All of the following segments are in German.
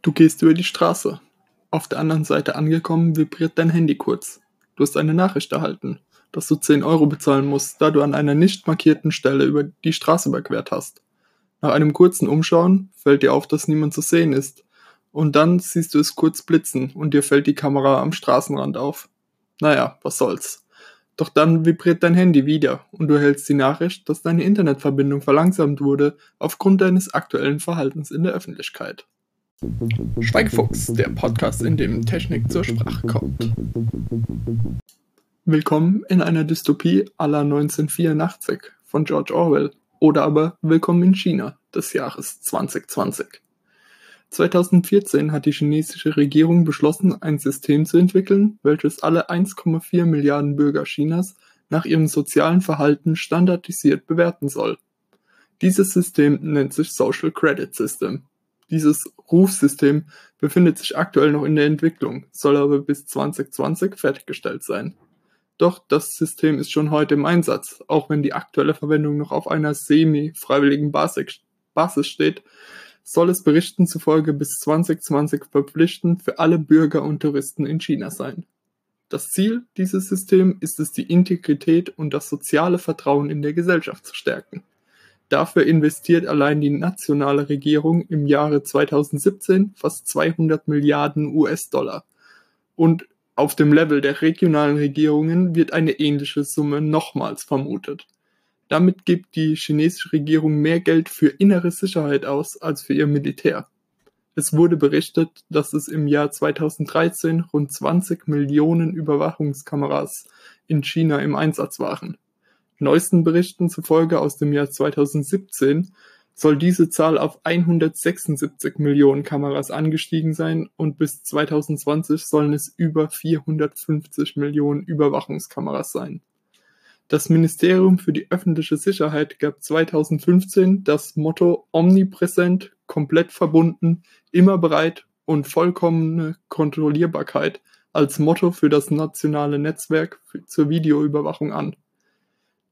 Du gehst über die Straße. Auf der anderen Seite angekommen vibriert dein Handy kurz. Du hast eine Nachricht erhalten, dass du 10 Euro bezahlen musst, da du an einer nicht markierten Stelle über die Straße überquert hast. Nach einem kurzen Umschauen fällt dir auf, dass niemand zu sehen ist. Und dann siehst du es kurz blitzen und dir fällt die Kamera am Straßenrand auf. Naja, was soll's. Doch dann vibriert dein Handy wieder und du erhältst die Nachricht, dass deine Internetverbindung verlangsamt wurde aufgrund deines aktuellen Verhaltens in der Öffentlichkeit. Schweigfuchs, der Podcast, in dem Technik zur Sprache kommt. Willkommen in einer Dystopie aller 1984 von George Orwell oder aber Willkommen in China des Jahres 2020. 2014 hat die chinesische Regierung beschlossen, ein System zu entwickeln, welches alle 1,4 Milliarden Bürger Chinas nach ihrem sozialen Verhalten standardisiert bewerten soll. Dieses System nennt sich Social Credit System. Dieses Rufsystem befindet sich aktuell noch in der Entwicklung, soll aber bis 2020 fertiggestellt sein. Doch das System ist schon heute im Einsatz, auch wenn die aktuelle Verwendung noch auf einer semi-freiwilligen Basis steht, soll es Berichten zufolge bis 2020 verpflichtend für alle Bürger und Touristen in China sein. Das Ziel dieses Systems ist es, die Integrität und das soziale Vertrauen in der Gesellschaft zu stärken. Dafür investiert allein die nationale Regierung im Jahre 2017 fast 200 Milliarden US-Dollar. Und auf dem Level der regionalen Regierungen wird eine ähnliche Summe nochmals vermutet. Damit gibt die chinesische Regierung mehr Geld für innere Sicherheit aus als für ihr Militär. Es wurde berichtet, dass es im Jahr 2013 rund 20 Millionen Überwachungskameras in China im Einsatz waren. Neuesten Berichten zufolge aus dem Jahr 2017 soll diese Zahl auf 176 Millionen Kameras angestiegen sein und bis 2020 sollen es über 450 Millionen Überwachungskameras sein. Das Ministerium für die öffentliche Sicherheit gab 2015 das Motto omnipräsent, komplett verbunden, immer bereit und vollkommene Kontrollierbarkeit als Motto für das nationale Netzwerk zur Videoüberwachung an.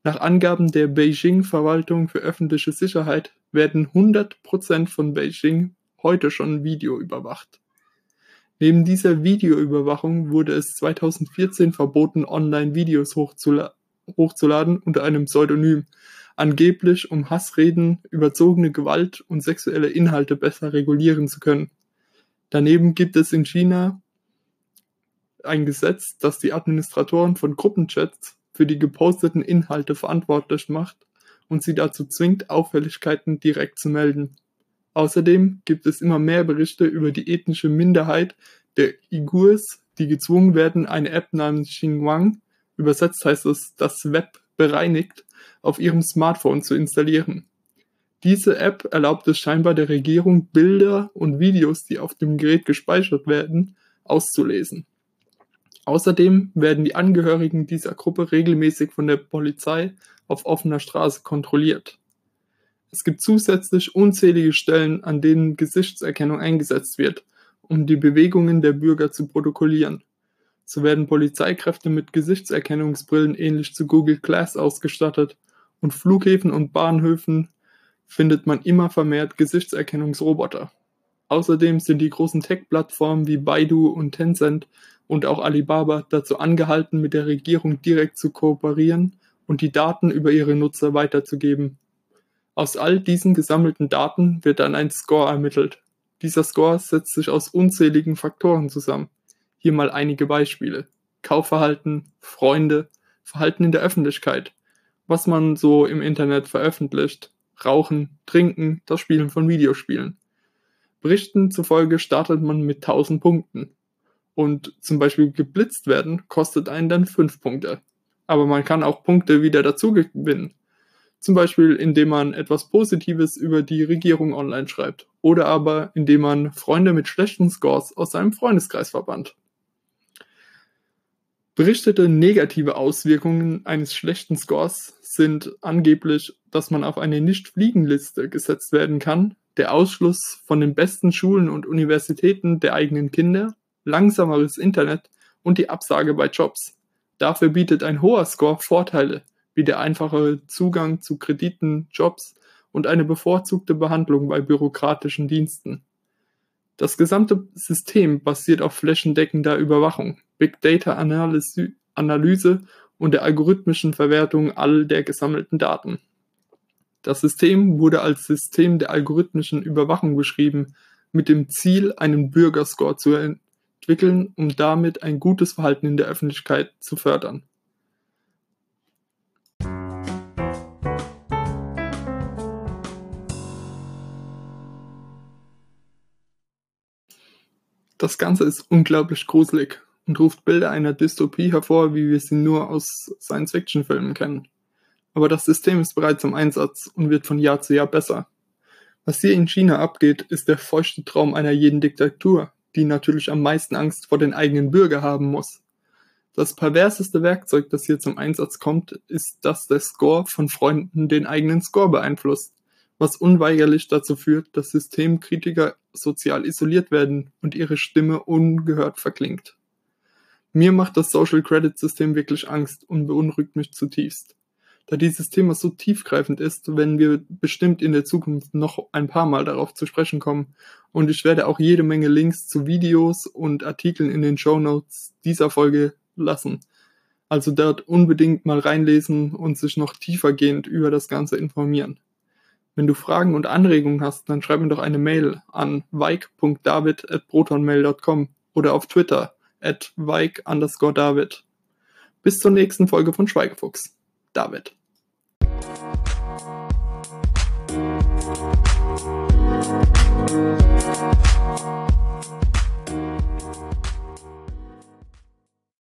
Nach Angaben der Beijing-Verwaltung für öffentliche Sicherheit werden 100 Prozent von Beijing heute schon videoüberwacht. Neben dieser Videoüberwachung wurde es 2014 verboten, Online-Videos hochzuladen hochzuladen unter einem Pseudonym, angeblich um Hassreden, überzogene Gewalt und sexuelle Inhalte besser regulieren zu können. Daneben gibt es in China ein Gesetz, das die Administratoren von Gruppenchats für die geposteten Inhalte verantwortlich macht und sie dazu zwingt, Auffälligkeiten direkt zu melden. Außerdem gibt es immer mehr Berichte über die ethnische Minderheit der Uigurs, die gezwungen werden, eine App namens Xinguang übersetzt heißt es das Web bereinigt, auf ihrem Smartphone zu installieren. Diese App erlaubt es scheinbar der Regierung, Bilder und Videos, die auf dem Gerät gespeichert werden, auszulesen. Außerdem werden die Angehörigen dieser Gruppe regelmäßig von der Polizei auf offener Straße kontrolliert. Es gibt zusätzlich unzählige Stellen, an denen Gesichtserkennung eingesetzt wird, um die Bewegungen der Bürger zu protokollieren. So werden Polizeikräfte mit Gesichtserkennungsbrillen ähnlich zu Google Glass ausgestattet und Flughäfen und Bahnhöfen findet man immer vermehrt Gesichtserkennungsroboter. Außerdem sind die großen Tech-Plattformen wie Baidu und Tencent und auch Alibaba dazu angehalten, mit der Regierung direkt zu kooperieren und die Daten über ihre Nutzer weiterzugeben. Aus all diesen gesammelten Daten wird dann ein Score ermittelt. Dieser Score setzt sich aus unzähligen Faktoren zusammen. Hier mal einige Beispiele. Kaufverhalten, Freunde, Verhalten in der Öffentlichkeit, was man so im Internet veröffentlicht, Rauchen, Trinken, das Spielen von Videospielen. Berichten zufolge startet man mit 1000 Punkten. Und zum Beispiel geblitzt werden kostet einen dann 5 Punkte. Aber man kann auch Punkte wieder dazu gewinnen. Zum Beispiel indem man etwas Positives über die Regierung online schreibt. Oder aber indem man Freunde mit schlechten Scores aus seinem Freundeskreis verbannt. Berichtete negative Auswirkungen eines schlechten Scores sind angeblich, dass man auf eine Nicht-Fliegen-Liste gesetzt werden kann, der Ausschluss von den besten Schulen und Universitäten der eigenen Kinder, langsameres Internet und die Absage bei Jobs. Dafür bietet ein hoher Score Vorteile, wie der einfache Zugang zu Krediten, Jobs und eine bevorzugte Behandlung bei bürokratischen Diensten. Das gesamte System basiert auf flächendeckender Überwachung, Big Data Analyse und der algorithmischen Verwertung all der gesammelten Daten. Das System wurde als System der algorithmischen Überwachung beschrieben, mit dem Ziel, einen Bürgerscore zu entwickeln, um damit ein gutes Verhalten in der Öffentlichkeit zu fördern. Das Ganze ist unglaublich gruselig und ruft Bilder einer Dystopie hervor, wie wir sie nur aus Science-Fiction-Filmen kennen. Aber das System ist bereits im Einsatz und wird von Jahr zu Jahr besser. Was hier in China abgeht, ist der feuchte Traum einer jeden Diktatur, die natürlich am meisten Angst vor den eigenen Bürger haben muss. Das perverseste Werkzeug, das hier zum Einsatz kommt, ist, dass der Score von Freunden den eigenen Score beeinflusst, was unweigerlich dazu führt, dass Systemkritiker sozial isoliert werden und ihre Stimme ungehört verklingt. Mir macht das Social Credit System wirklich Angst und beunruhigt mich zutiefst. Da dieses Thema so tiefgreifend ist, werden wir bestimmt in der Zukunft noch ein paar Mal darauf zu sprechen kommen. Und ich werde auch jede Menge Links zu Videos und Artikeln in den Show Notes dieser Folge lassen. Also dort unbedingt mal reinlesen und sich noch tiefergehend über das Ganze informieren. Wenn du Fragen und Anregungen hast, dann schreib mir doch eine Mail an vike.david.protonmail.com oder auf Twitter at vike underscore David. Bis zur nächsten Folge von Schweigefuchs. David.